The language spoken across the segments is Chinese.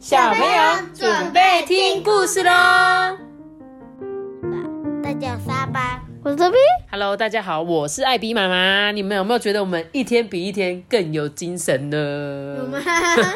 小朋友准备听故事喽！大家沙巴，我是比。Hello，大家好，我是艾比妈妈。你们有没有觉得我们一天比一天更有精神呢？有吗？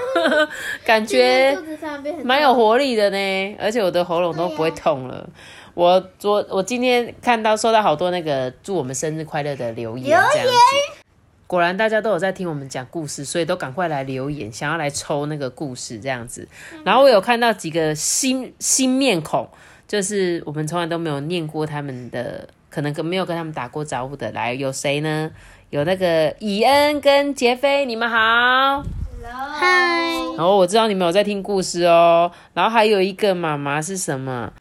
感觉肚子上变蛮有活力的呢，而且我的喉咙都不会痛了。我昨我今天看到收到好多那个祝我们生日快乐的留言，这样子。果然大家都有在听我们讲故事，所以都赶快来留言，想要来抽那个故事这样子。然后我有看到几个新新面孔，就是我们从来都没有念过他们的，可能跟没有跟他们打过招呼的。来，有谁呢？有那个以恩跟杰飞，你们好。嗨，然后我知道你们有在听故事哦。然后还有一个妈妈是什么？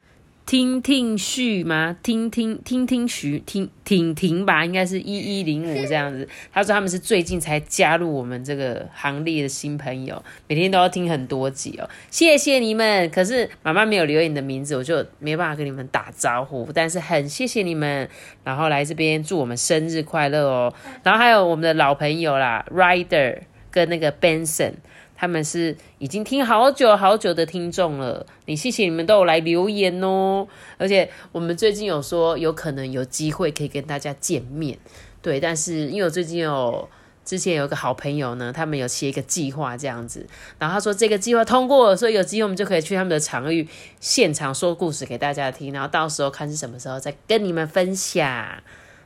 听听序吗？听听听听徐听婷婷吧，应该是一一零五这样子。他说他们是最近才加入我们这个行列的新朋友，每天都要听很多集哦，谢谢你们。可是妈妈没有留言你的名字，我就没办法跟你们打招呼，但是很谢谢你们，然后来这边祝我们生日快乐哦。然后还有我们的老朋友啦，Rider 跟那个 Benson。他们是已经听好久好久的听众了，你谢谢你们都有来留言哦，而且我们最近有说有可能有机会可以跟大家见面，对，但是因为我最近有之前有个好朋友呢，他们有写一个计划这样子，然后他说这个计划通过了，所以有机会我们就可以去他们的场域现场说故事给大家听，然后到时候看是什么时候再跟你们分享。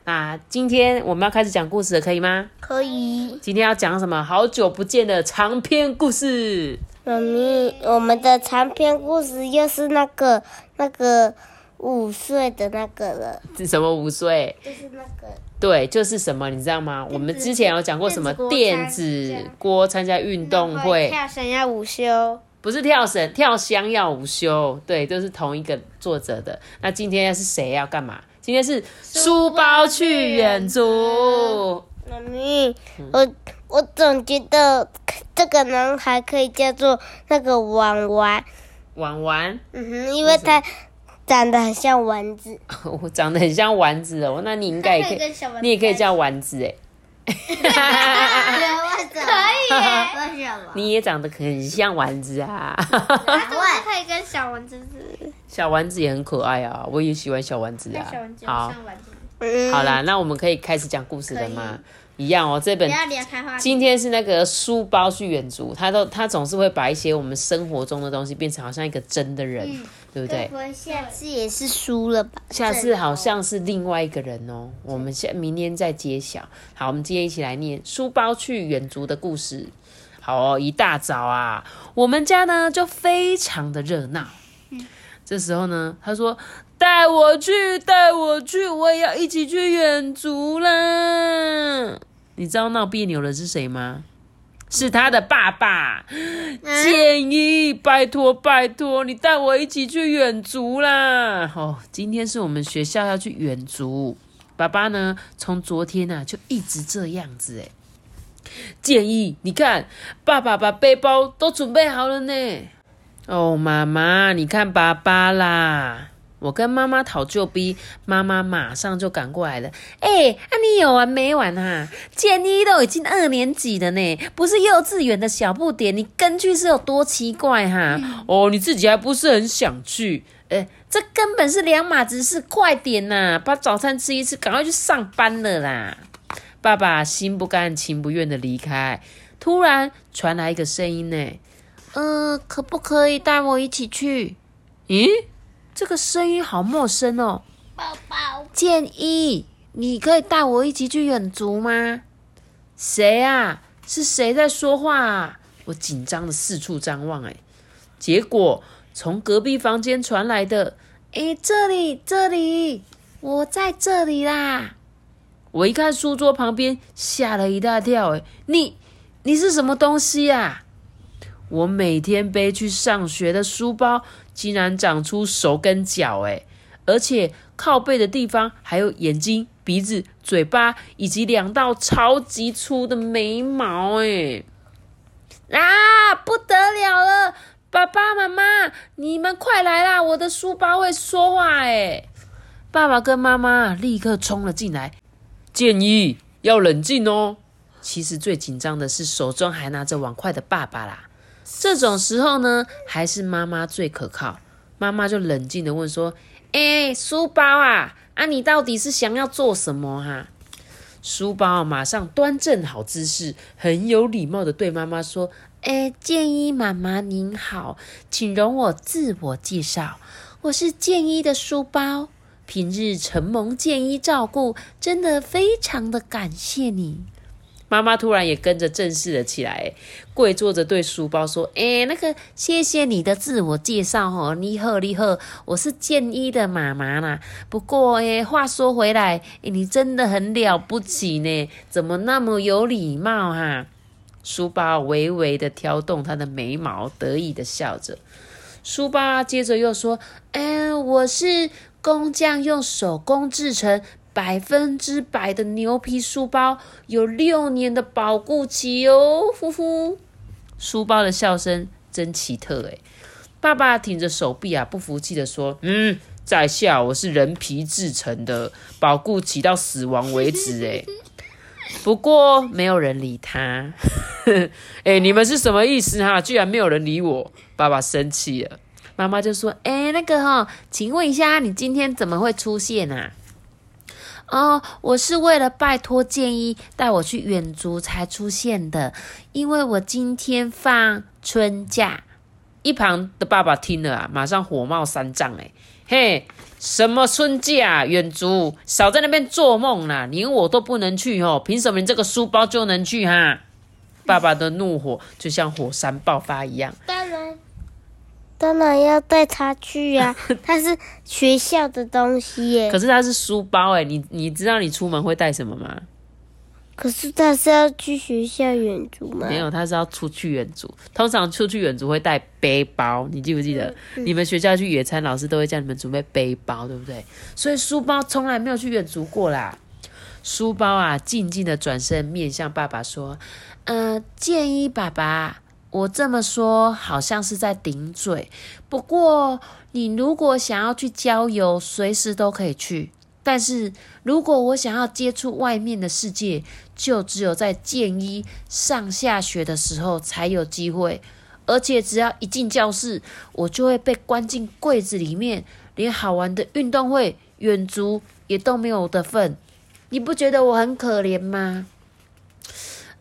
那今天我们要开始讲故事了，可以吗？可以。今天要讲什么？好久不见的长篇故事。妈咪，我们的长篇故事又是那个那个五岁的那个了，是什么五岁？就是那个对，就是什么，你知道吗？我们之前有讲过什么电子锅参加运动会，跳绳要午休，不是跳绳，跳箱要午休，对，都是同一个作者的。那今天是谁要干嘛？今天是书包去远足。妈咪，我我总觉得这个男孩可以叫做那个玩玩，玩玩，嗯哼，因为他长得很像丸子。我长得很像丸子哦，那你应该也可以，你也可以叫丸子哎。可以耶。为什么？你也长得很像丸子啊，我可以跟小丸子是小丸子也很可爱啊，我也喜欢小丸子啊小丸。子好，像丸子，嗯好啦，那我们可以开始讲故事了吗？一样哦，这本。今天是那个书包去远足，他都他总是会把一些我们生活中的东西变成好像一个真的人，对不对？会下次也是输了吧？下次好像是另外一个人哦，我们下明天再揭晓。好，我们今天一起来念书包去远足的故事。好哦，一大早啊，我们家呢就非常的热闹。这时候呢，他说：“带我去，带我去，我也要一起去远足啦！”你知道闹别扭的是谁吗？是他的爸爸。建议，拜托拜托，你带我一起去远足啦！哦，今天是我们学校要去远足，爸爸呢，从昨天啊就一直这样子哎。建议你看，爸爸把背包都准备好了呢。哦，妈妈，你看爸爸啦！我跟妈妈讨救逼，妈妈马上就赶过来了。哎、啊你有完没完啊？建一都已经二年级了呢，不是幼稚园的小不点，你跟去是有多奇怪哈？哦，你自己还不是很想去？哎、这根本是两码子事，快点呐，把早餐吃一吃，赶快去上班了啦！爸爸心不甘情不愿的离开，突然传来一个声音呢，嗯、可不可以带我一起去？咦，这个声音好陌生哦。宝宝，建议你可以带我一起去远足吗？谁啊？是谁在说话啊？我紧张的四处张望，哎，结果从隔壁房间传来的，哎，这里，这里，我在这里啦！我一看书桌旁边，吓了一大跳，哎，你，你是什么东西啊？我每天背去上学的书包，竟然长出手跟脚，哎，而且靠背的地方还有眼睛、鼻子、嘴巴，以及两道超级粗的眉毛，哎，啊，不得了了！爸爸妈妈，你们快来啦！我的书包会说话，哎，爸爸跟妈妈立刻冲了进来，建议要冷静哦。其实最紧张的是手中还拿着碗筷的爸爸啦。这种时候呢，还是妈妈最可靠。妈妈就冷静的问说：“哎，书包啊，啊，你到底是想要做什么哈？”书包马上端正好姿势，很有礼貌的对妈妈说：“哎，建一妈妈您好，请容我自我介绍，我是建一的书包，平日承蒙建一照顾，真的非常的感谢你。”妈妈突然也跟着正式了起来，跪坐着对书包说：“哎，那个，谢谢你的自我介绍哦，你好，你好，我是建一的妈妈啦。不过，哎，话说回来，你真的很了不起呢，怎么那么有礼貌哈？”书包微微的挑动他的眉毛，得意的笑着。书包接着又说：“哎，我是工匠，用手工制成。”百分之百的牛皮书包，有六年的保固期哦，呼呼！书包的笑声真奇特诶爸爸挺着手臂啊，不服气的说：“嗯，在下我是人皮制成的，保固期到死亡为止诶 不过没有人理他。哎，你们是什么意思哈？居然没有人理我！爸爸生气了。妈妈就说：“哎，那个哈，请问一下，你今天怎么会出现啊？”哦，我是为了拜托建议带我去远足才出现的，因为我今天放春假。一旁的爸爸听了啊，马上火冒三丈，哎，嘿，什么春假远足？少在那边做梦啦！连我都不能去哦，凭什么你这个书包就能去哈？爸爸的怒火就像火山爆发一样。当然。当然要带他去啊，他是学校的东西耶。可是他是书包哎，你你知道你出门会带什么吗？可是他是要去学校远足吗？没有，他是要出去远足。通常出去远足会带背包，你记不记得？你们学校去野餐，老师都会叫你们准备背包，对不对？所以书包从来没有去远足过啦。书包啊，静静的转身面向爸爸说：“嗯，建议爸爸。”我这么说好像是在顶嘴，不过你如果想要去郊游，随时都可以去。但是如果我想要接触外面的世界，就只有在建一上下学的时候才有机会。而且只要一进教室，我就会被关进柜子里面，连好玩的运动会、远足也都没有的份。你不觉得我很可怜吗？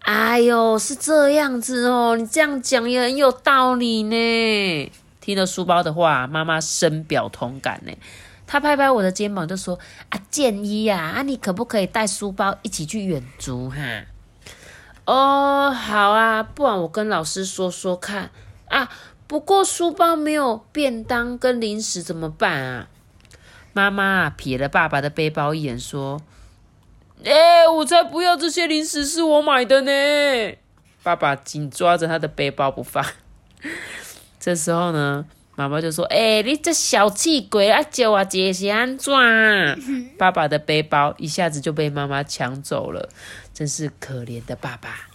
哎呦，是这样子哦，你这样讲也很有道理呢。听了书包的话，妈妈深表同感呢。她拍拍我的肩膀，就说：“啊，建一呀，啊，你可不可以带书包一起去远足哈？”哦，好啊，不然我跟老师说说看啊。不过书包没有便当跟零食怎么办啊？妈妈瞥了爸爸的背包一眼，说。哎，我才不要这些零食，是我买的呢！爸爸紧抓着他的背包不放。这时候呢，妈妈就说：“哎，你这小气鬼啊，叫我姐是安怎？” 爸爸的背包一下子就被妈妈抢走了，真是可怜的爸爸。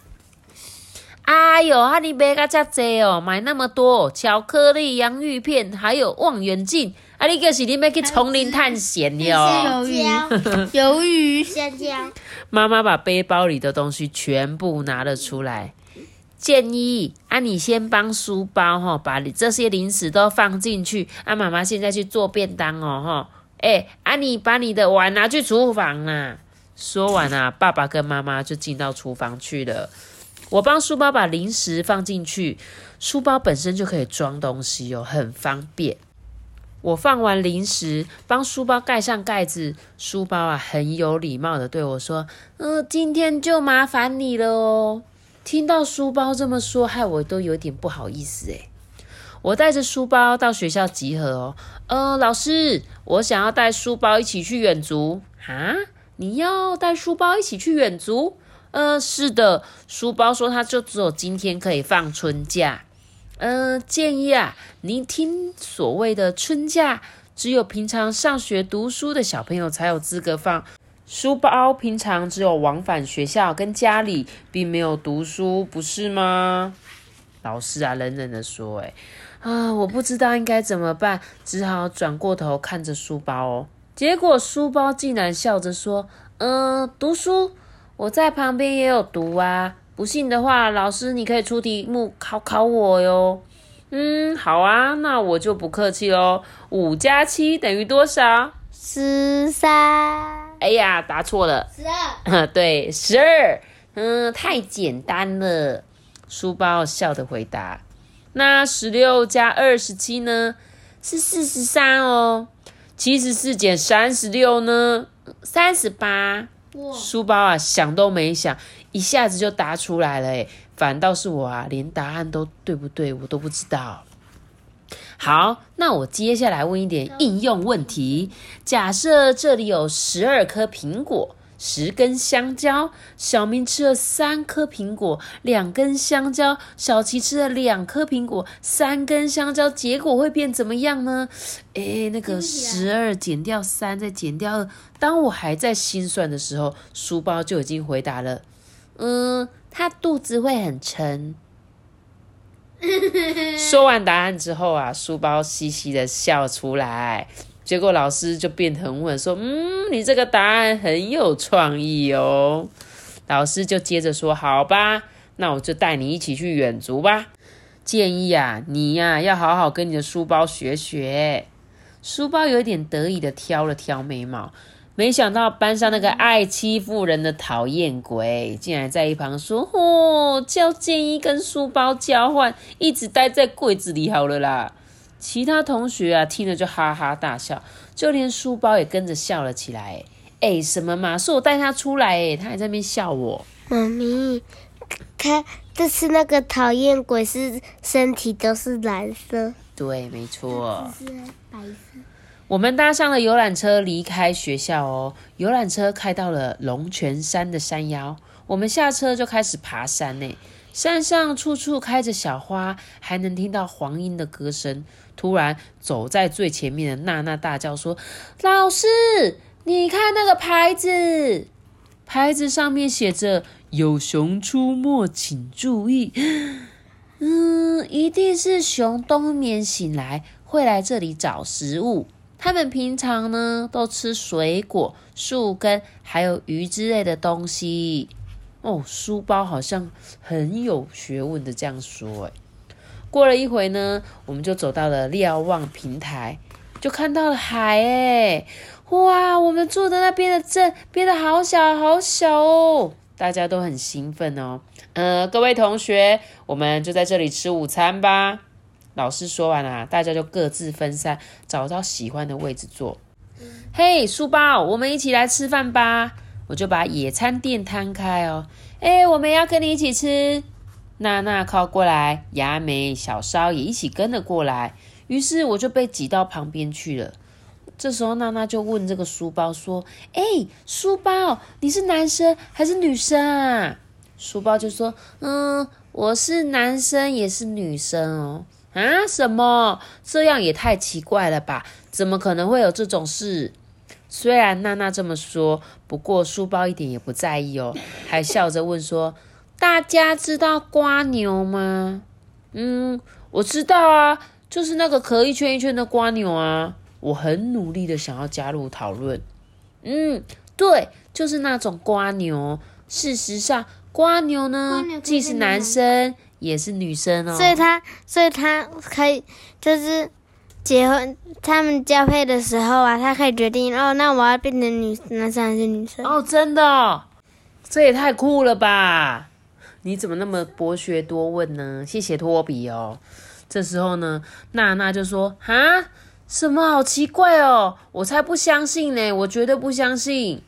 哎呦，啊你买个遮济哦，买那么多巧克力、洋芋片，还有望远镜。啊！你就是你要去丛林探险哟。鱿鱼，鱿鱼，香蕉。妈妈把背包里的东西全部拿了出来。建议啊，你先帮书包哈，把你这些零食都放进去。啊，妈妈现在去做便当哦哈。哎，啊，你把你的碗拿去厨房啦。说完啊，爸爸跟妈妈就进到厨房去了。我帮书包把零食放进去，书包本身就可以装东西哦，很方便。我放完零食，帮书包盖上盖子。书包啊，很有礼貌的对我说：“嗯，今天就麻烦你了哦。”听到书包这么说，害我都有点不好意思诶我带着书包到学校集合哦。呃，老师，我想要带书包一起去远足啊！你要带书包一起去远足？呃，是的。书包说，他就只有今天可以放春假。嗯，建议啊，您听所谓的春假，只有平常上学读书的小朋友才有资格放书包，平常只有往返学校跟家里，并没有读书，不是吗？老师啊，冷冷的说：“哎，啊，我不知道应该怎么办，只好转过头看着书包哦。结果书包竟然笑着说：‘嗯，读书，我在旁边也有读啊。’不信的话，老师你可以出题目考考我哟。嗯，好啊，那我就不客气喽。五加七等于多少？十三。哎呀，答错了。十二。对，十二。嗯，太简单了。书包笑的回答。那十六加二十七呢？是四十三哦。七十四减三十六呢？三十八。书包啊，想都没想，一下子就答出来了。诶，反倒是我啊，连答案都对不对，我都不知道。好，那我接下来问一点应用问题。假设这里有十二颗苹果。十根香蕉，小明吃了三颗苹果，两根香蕉；小琪吃了两颗苹果，三根香蕉，结果会变怎么样呢？诶，那个十二减掉三，再减掉二。当我还在心算的时候，书包就已经回答了：嗯，他肚子会很沉。说完答案之后啊，书包嘻嘻的笑出来。结果老师就变很稳，说：“嗯，你这个答案很有创意哦。”老师就接着说：“好吧，那我就带你一起去远足吧。建议啊，你呀要好好跟你的书包学学。”书包有点得意的挑了挑眉毛，没想到班上那个爱欺负人的讨厌鬼，竟然在一旁说：“哦，叫建一跟书包交换，一直待在柜子里好了啦。”其他同学啊，听了就哈哈大笑，就连书包也跟着笑了起来。哎，什么嘛？是我带他出来，哎，他还在那边笑我。妈咪，看，这次那个讨厌鬼是身体都是蓝色。对，没错。是白色。我们搭上了游览车离开学校哦。游览车开到了龙泉山的山腰，我们下车就开始爬山呢。山上处处开着小花，还能听到黄莺的歌声。突然，走在最前面的娜娜大叫说：“老师，你看那个牌子，牌子上面写着‘有熊出没，请注意’。嗯，一定是熊冬眠醒来，会来这里找食物。他们平常呢，都吃水果、树根，还有鱼之类的东西。”哦，书包好像很有学问的这样说。哎，过了一会呢，我们就走到了瞭望平台，就看到了海。哎，哇，我们住的那边的镇变得好小好小哦，大家都很兴奋哦。呃，各位同学，我们就在这里吃午餐吧。老师说完了，大家就各自分散，找到喜欢的位置坐。嘿，书包，我们一起来吃饭吧。我就把野餐垫摊开哦，哎，我们要跟你一起吃。娜娜靠过来，雅美、小烧也一起跟了过来。于是我就被挤到旁边去了。这时候娜娜就问这个书包说：“哎，书包，你是男生还是女生啊？”书包就说：“嗯，我是男生也是女生哦。”啊？什么？这样也太奇怪了吧？怎么可能会有这种事？虽然娜娜这么说，不过书包一点也不在意哦，还笑着问说：“大家知道瓜牛吗？”“嗯，我知道啊，就是那个壳一圈一圈的瓜牛啊。”我很努力的想要加入讨论。“嗯，对，就是那种瓜牛。事实上，瓜牛呢，既是男生也是女生哦。所以他，所以他可以就是。”结婚，他们交配的时候啊，他可以决定哦，那我要变成女男生还是女生？哦，真的，哦这也太酷了吧！你怎么那么博学多问呢？谢谢托比哦。这时候呢，娜娜就说：“啊，什么好奇怪哦，我才不相信呢，我绝对不相信。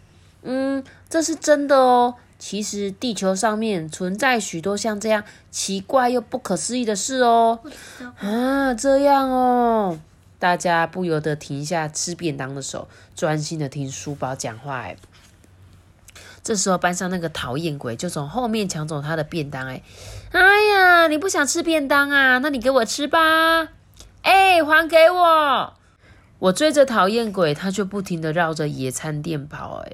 嗯，这是真的哦。其实地球上面存在许多像这样奇怪又不可思议的事哦。啊，这样哦。”大家不由得停下吃便当的手，专心的听书包讲话。哎，这时候班上那个讨厌鬼就从后面抢走他的便当。哎，哎呀，你不想吃便当啊？那你给我吃吧。哎，还给我！我追着讨厌鬼，他却不停的绕着野餐店跑。哎，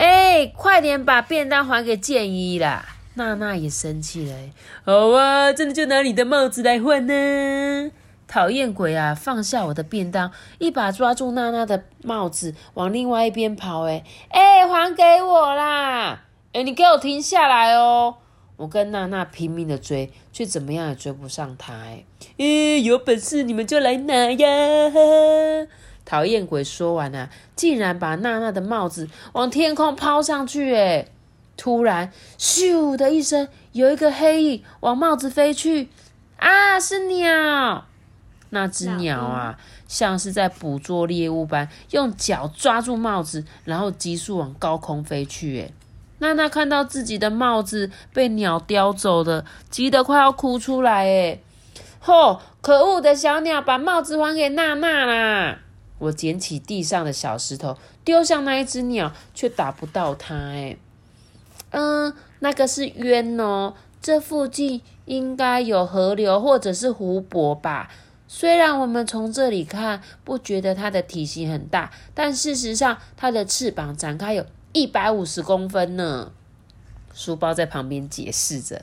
哎，快点把便当还给建一啦！娜娜也生气了。好啊，真的就拿你的帽子来换呢。讨厌鬼啊！放下我的便当，一把抓住娜娜的帽子，往另外一边跑。哎哎，还给我啦！哎，你给我停下来哦！我跟娜娜拼命的追，却怎么样也追不上她。哎，诶，有本事你们就来拿呀！讨厌鬼说完啊，竟然把娜娜的帽子往天空抛上去。哎，突然，咻的一声，有一个黑影往帽子飞去。啊，是鸟！那只鸟啊，像是在捕捉猎物般，用脚抓住帽子，然后急速往高空飞去。哎。娜娜看到自己的帽子被鸟叼走了，急得快要哭出来。哎，吼！可恶的小鸟把帽子还给娜娜啦！我捡起地上的小石头，丢向那一只鸟，却打不到它。哎，嗯，那个是鸢哦。这附近应该有河流或者是湖泊吧？虽然我们从这里看不觉得它的体型很大，但事实上它的翅膀展开有。一百五十公分呢，书包在旁边解释着。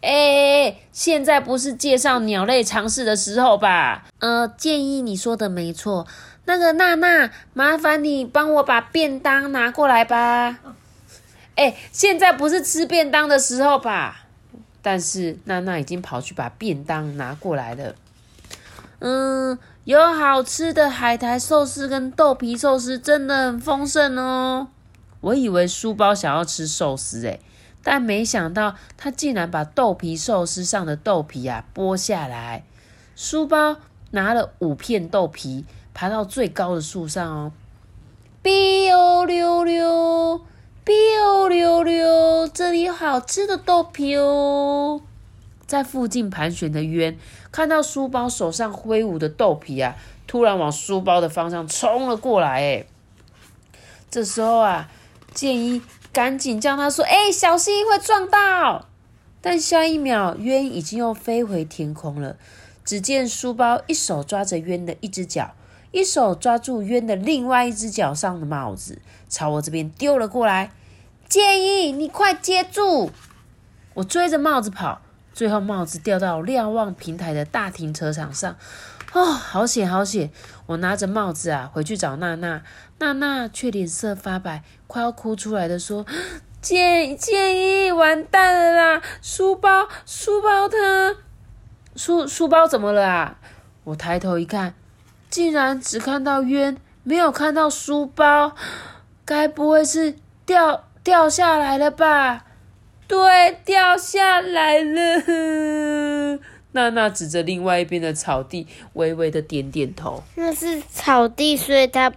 哎，现在不是介绍鸟类常识的时候吧？呃，建议你说的没错。那个娜娜，麻烦你帮我把便当拿过来吧。哎，现在不是吃便当的时候吧？但是娜娜已经跑去把便当拿过来了。嗯，有好吃的海苔寿司跟豆皮寿司，真的很丰盛哦。我以为书包想要吃寿司诶，但没想到他竟然把豆皮寿司上的豆皮啊剥下来。书包拿了五片豆皮，爬到最高的树上哦。biu 溜溜，biu 溜溜，这里有好吃的豆皮哦。在附近盘旋的鸢看到书包手上挥舞的豆皮啊，突然往书包的方向冲了过来。哎，这时候啊。建一赶紧叫他说：“哎，小心会撞到！”但下一秒，鸢已经又飞回天空了。只见书包一手抓着鸢的一只脚，一手抓住渊的另外一只脚上的帽子，朝我这边丢了过来。建议你快接住！我追着帽子跑，最后帽子掉到瞭望平台的大停车场上。哦，好险，好险！我拿着帽子啊，回去找娜娜。娜娜却脸色发白，快要哭出来的说：“建建议完蛋了啦！书包，书包它，书书包怎么了啊？”我抬头一看，竟然只看到冤，没有看到书包。该不会是掉掉下来了吧？对，掉下来了。娜娜指着另外一边的草地，微微的点点头。那是草地，所以它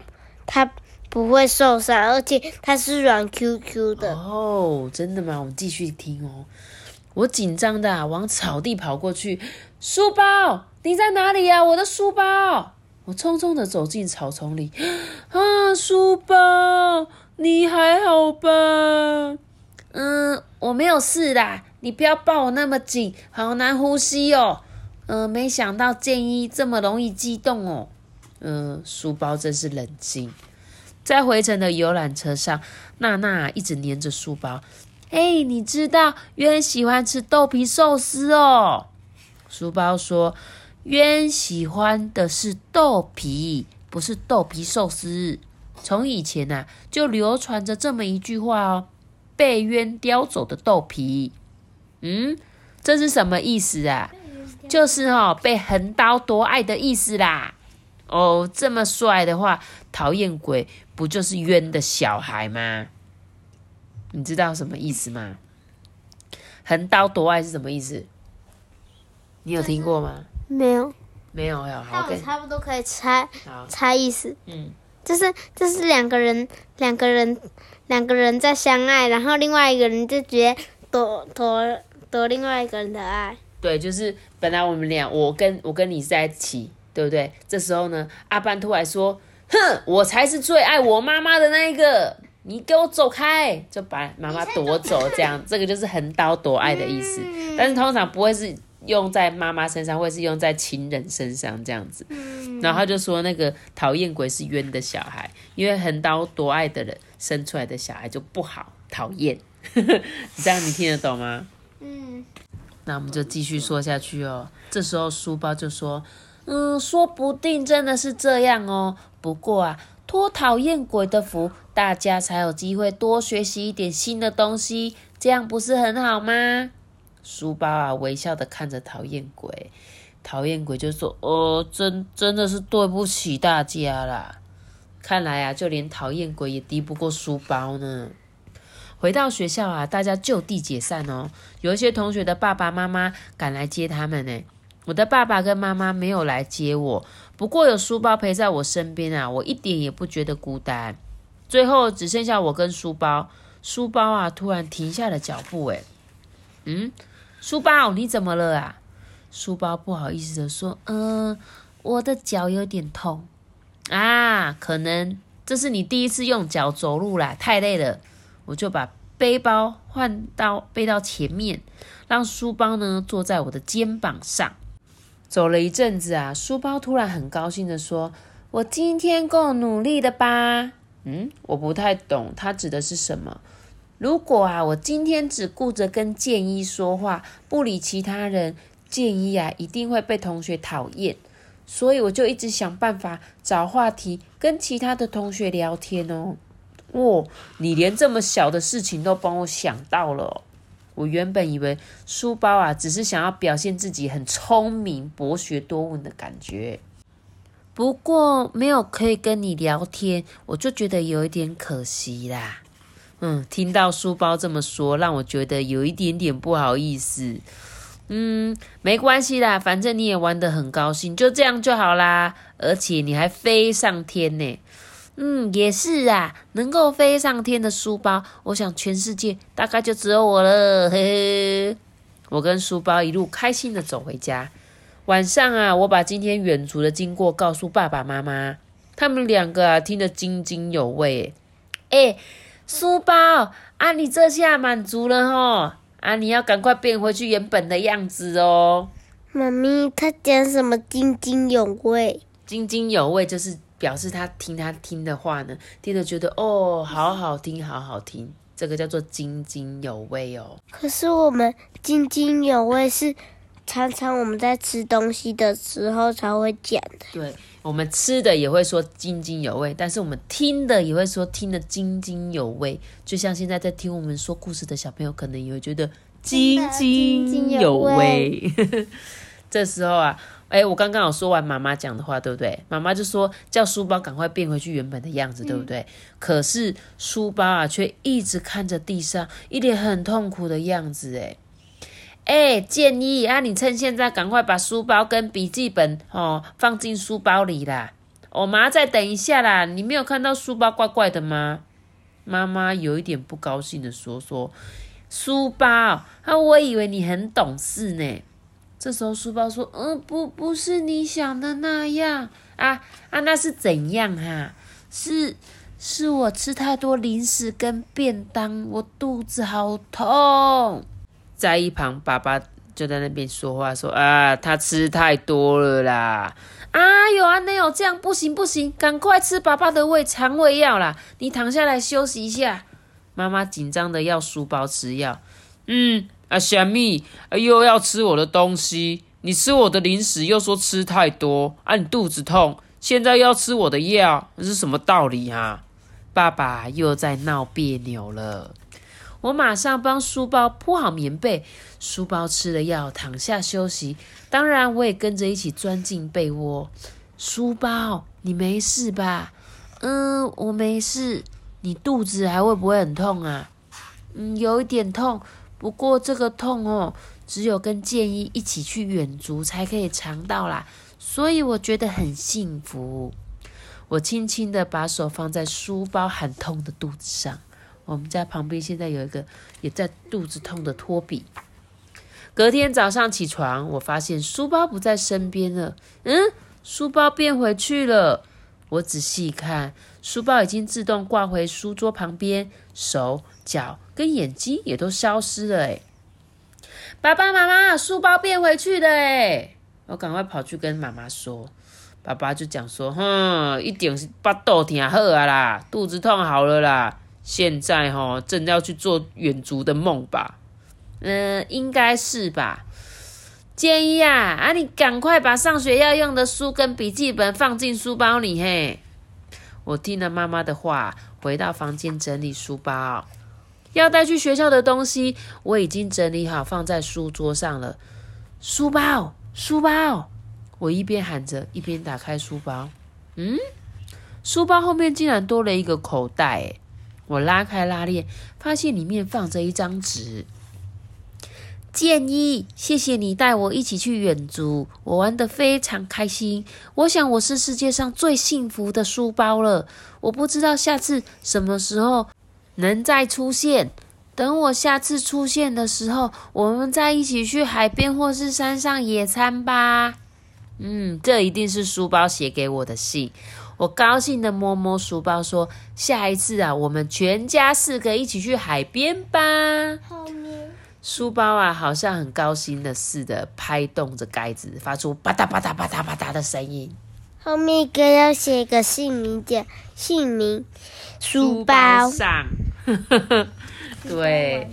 它不会受伤，而且它是软 Q Q 的。哦，真的吗？我们继续听哦。我紧张的往草地跑过去，书包，你在哪里呀？我的书包！我匆匆的走进草丛里，啊，书包，你还好吧？嗯，我没有事啦。你不要抱我那么紧，好难呼吸哦。嗯，没想到建一这么容易激动哦。嗯，书包真是冷静。在回程的游览车上，娜娜一直黏着书包。哎，你知道渊喜欢吃豆皮寿司哦。书包说，渊喜欢的是豆皮，不是豆皮寿司。从以前呐，就流传着这么一句话哦：被渊叼走的豆皮。嗯，这是什么意思啊？就是哦，被横刀夺爱的意思啦。哦，这么帅的话，讨厌鬼不就是冤的小孩吗？你知道什么意思吗？横刀夺爱是什么意思？你有听过吗？没有，没有呀。好，我差不多可以猜猜意思。嗯，就是就是两个人，两个人，两个人在相爱，然后另外一个人就直接夺夺。夺另外一个人的爱，对，就是本来我们俩，我跟我跟你在一起，对不对？这时候呢，阿班突然说：“哼，我才是最爱我妈妈的那一个，你给我走开！”就把妈妈夺走，这样，这个就是横刀夺爱的意思。但是通常不会是用在妈妈身上，会是用在情人身上这样子。然后他就说，那个讨厌鬼是冤的小孩，因为横刀夺爱的人生出来的小孩就不好，讨厌。这样你听得懂吗？嗯，那我们就继续说下去哦。这时候书包就说：“嗯，说不定真的是这样哦。不过啊，托讨厌鬼的福，大家才有机会多学习一点新的东西，这样不是很好吗？”书包啊，微笑的看着讨厌鬼。讨厌鬼就说：“哦，真真的是对不起大家啦。看来啊，就连讨厌鬼也敌不过书包呢。”回到学校啊，大家就地解散哦。有一些同学的爸爸妈妈赶来接他们呢。我的爸爸跟妈妈没有来接我，不过有书包陪在我身边啊，我一点也不觉得孤单。最后只剩下我跟书包，书包啊突然停下了脚步，诶嗯，书包你怎么了啊？书包不好意思的说：“嗯，我的脚有点痛啊，可能这是你第一次用脚走路啦，太累了。”我就把背包换到背到前面，让书包呢坐在我的肩膀上。走了一阵子啊，书包突然很高兴的说：“我今天够努力的吧？”嗯，我不太懂他指的是什么。如果啊，我今天只顾着跟建一说话，不理其他人，建一啊一定会被同学讨厌。所以我就一直想办法找话题跟其他的同学聊天哦。哇，你连这么小的事情都帮我想到了。我原本以为书包啊，只是想要表现自己很聪明、博学多闻的感觉。不过没有可以跟你聊天，我就觉得有一点可惜啦。嗯，听到书包这么说，让我觉得有一点点不好意思。嗯，没关系啦，反正你也玩得很高兴，就这样就好啦。而且你还飞上天呢。嗯，也是啊，能够飞上天的书包，我想全世界大概就只有我了。嘿嘿，我跟书包一路开心的走回家。晚上啊，我把今天远足的经过告诉爸爸妈妈，他们两个啊听得津津有味。哎，书包啊，你这下满足了吼啊，你要赶快变回去原本的样子哦。妈咪，他讲什么津津有味？津津有味就是。表示他听他听的话呢，听着觉得哦，好好听，好好听，这个叫做津津有味哦。可是我们津津有味是常常我们在吃东西的时候才会讲的。对，我们吃的也会说津津有味，但是我们听的也会说听得津津有味。就像现在在听我们说故事的小朋友，可能也会觉得津津有味。这时候啊。哎，我刚刚有说完妈妈讲的话，对不对？妈妈就说叫书包赶快变回去原本的样子，对不对？可是书包啊，却一直看着地上，一脸很痛苦的样子。哎，哎，建议啊，你趁现在赶快把书包跟笔记本哦放进书包里啦。我妈再等一下啦，你没有看到书包怪怪的吗？妈妈有一点不高兴的说：“说书包啊，我以为你很懂事呢。”这时候书包说：“嗯，不，不是你想的那样啊啊，那是怎样哈？是是我吃太多零食跟便当，我肚子好痛。”在一旁，爸爸就在那边说话说：“啊，他吃太多了啦！啊，有啊，没有这样不行不行，赶快吃爸爸的胃肠胃药啦！你躺下来休息一下。”妈妈紧张的要书包吃药，嗯。啊，小蜜，又要吃我的东西，你吃我的零食又说吃太多，啊，你肚子痛，现在要吃我的药，这是什么道理啊？爸爸又在闹别扭了。我马上帮书包铺好棉被，书包吃了药，躺下休息。当然，我也跟着一起钻进被窝。书包，你没事吧？嗯，我没事。你肚子还会不会很痛啊？嗯，有一点痛。不过这个痛哦，只有跟建议一起去远足才可以尝到啦，所以我觉得很幸福。我轻轻的把手放在书包很痛的肚子上。我们家旁边现在有一个也在肚子痛的托比。隔天早上起床，我发现书包不在身边了。嗯，书包变回去了。我仔细看，书包已经自动挂回书桌旁边，手脚。跟眼睛也都消失了哎！爸爸妈妈，书包变回去的哎！我赶快跑去跟妈妈说，爸爸就讲说，哼，一定是巴肚疼好啊啦，肚子痛好了啦，现在哈正要去做远足的梦吧？嗯，应该是吧。建议啊，啊你赶快把上学要用的书跟笔记本放进书包里嘿。我听了妈妈的话，回到房间整理书包。要带去学校的东西我已经整理好，放在书桌上了。书包，书包！我一边喊着，一边打开书包。嗯，书包后面竟然多了一个口袋。我拉开拉链，发现里面放着一张纸。建议，谢谢你带我一起去远足，我玩得非常开心。我想我是世界上最幸福的书包了。我不知道下次什么时候能再出现。等我下次出现的时候，我们再一起去海边或是山上野餐吧。嗯，这一定是书包写给我的信。我高兴的摸摸书包，说：“下一次啊，我们全家四个一起去海边吧。”书包啊，好像很高兴的似的，拍动着盖子，发出吧嗒吧嗒吧嗒吧嗒的声音。后面一个要写个姓名的姓名，书包上。对，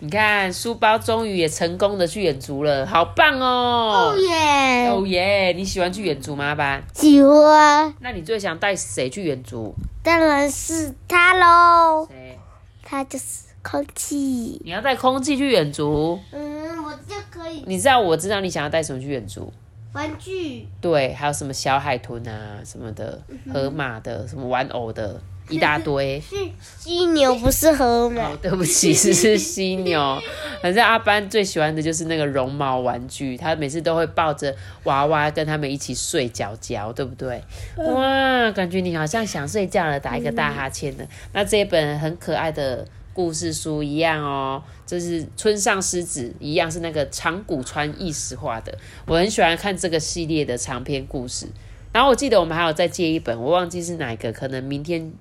你看，书包终于也成功的去远足了，好棒哦！哦耶！哦耶！你喜欢去远足吗，班？喜欢。那你最想带谁去远足？当然是他喽。谁？他就是。空气，你要带空气去远足。嗯，我就可以。你知道，我知道你想要带什么去远足？玩具。对，还有什么小海豚啊，什么的，河马的，什么玩偶的，一大堆。是犀牛，不是河马。对不起，是犀牛。反正阿班最喜欢的就是那个绒毛玩具，他每次都会抱着娃娃跟他们一起睡觉觉，对不对？哇，感觉你好像想睡觉了，打一个大哈欠的。那这一本很可爱的。故事书一样哦，就是村上狮子一样是那个长谷川意识画的，我很喜欢看这个系列的长篇故事。然后我记得我们还有再借一本，我忘记是哪个，可能明天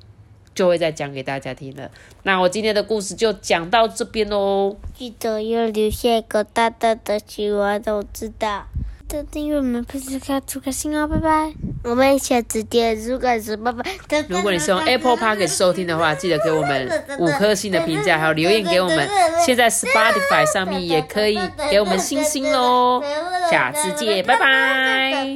就会再讲给大家听了。那我今天的故事就讲到这边喽，记得要留下一个大大的喜欢，我知道。的订阅我们不是开出个心哦，拜拜。我们下次见，如果是拜拜。如果你是用 Apple Park 收听的话，记得给我们 五颗星的评价，还有留言给我们。现在 Spotify 上面也可以给我们星星喽。下次见，拜拜。